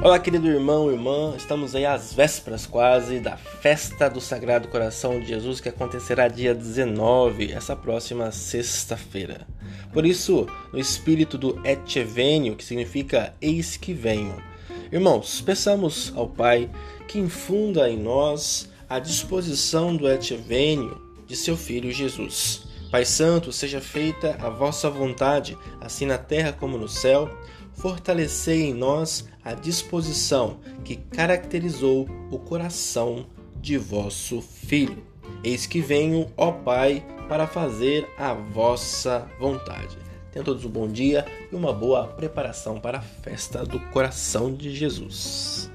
Olá, querido irmão, irmã, estamos aí às vésperas quase da festa do Sagrado Coração de Jesus que acontecerá dia 19, essa próxima sexta-feira. Por isso, no espírito do Et Venio, que significa eis que venho, irmãos, peçamos ao Pai que infunda em nós a disposição do Et Venio de seu Filho Jesus. Pai Santo, seja feita a vossa vontade, assim na terra como no céu fortalecei em nós a disposição que caracterizou o coração de vosso Filho. Eis que venho, ó Pai, para fazer a vossa vontade. Tenham todos um bom dia e uma boa preparação para a festa do coração de Jesus.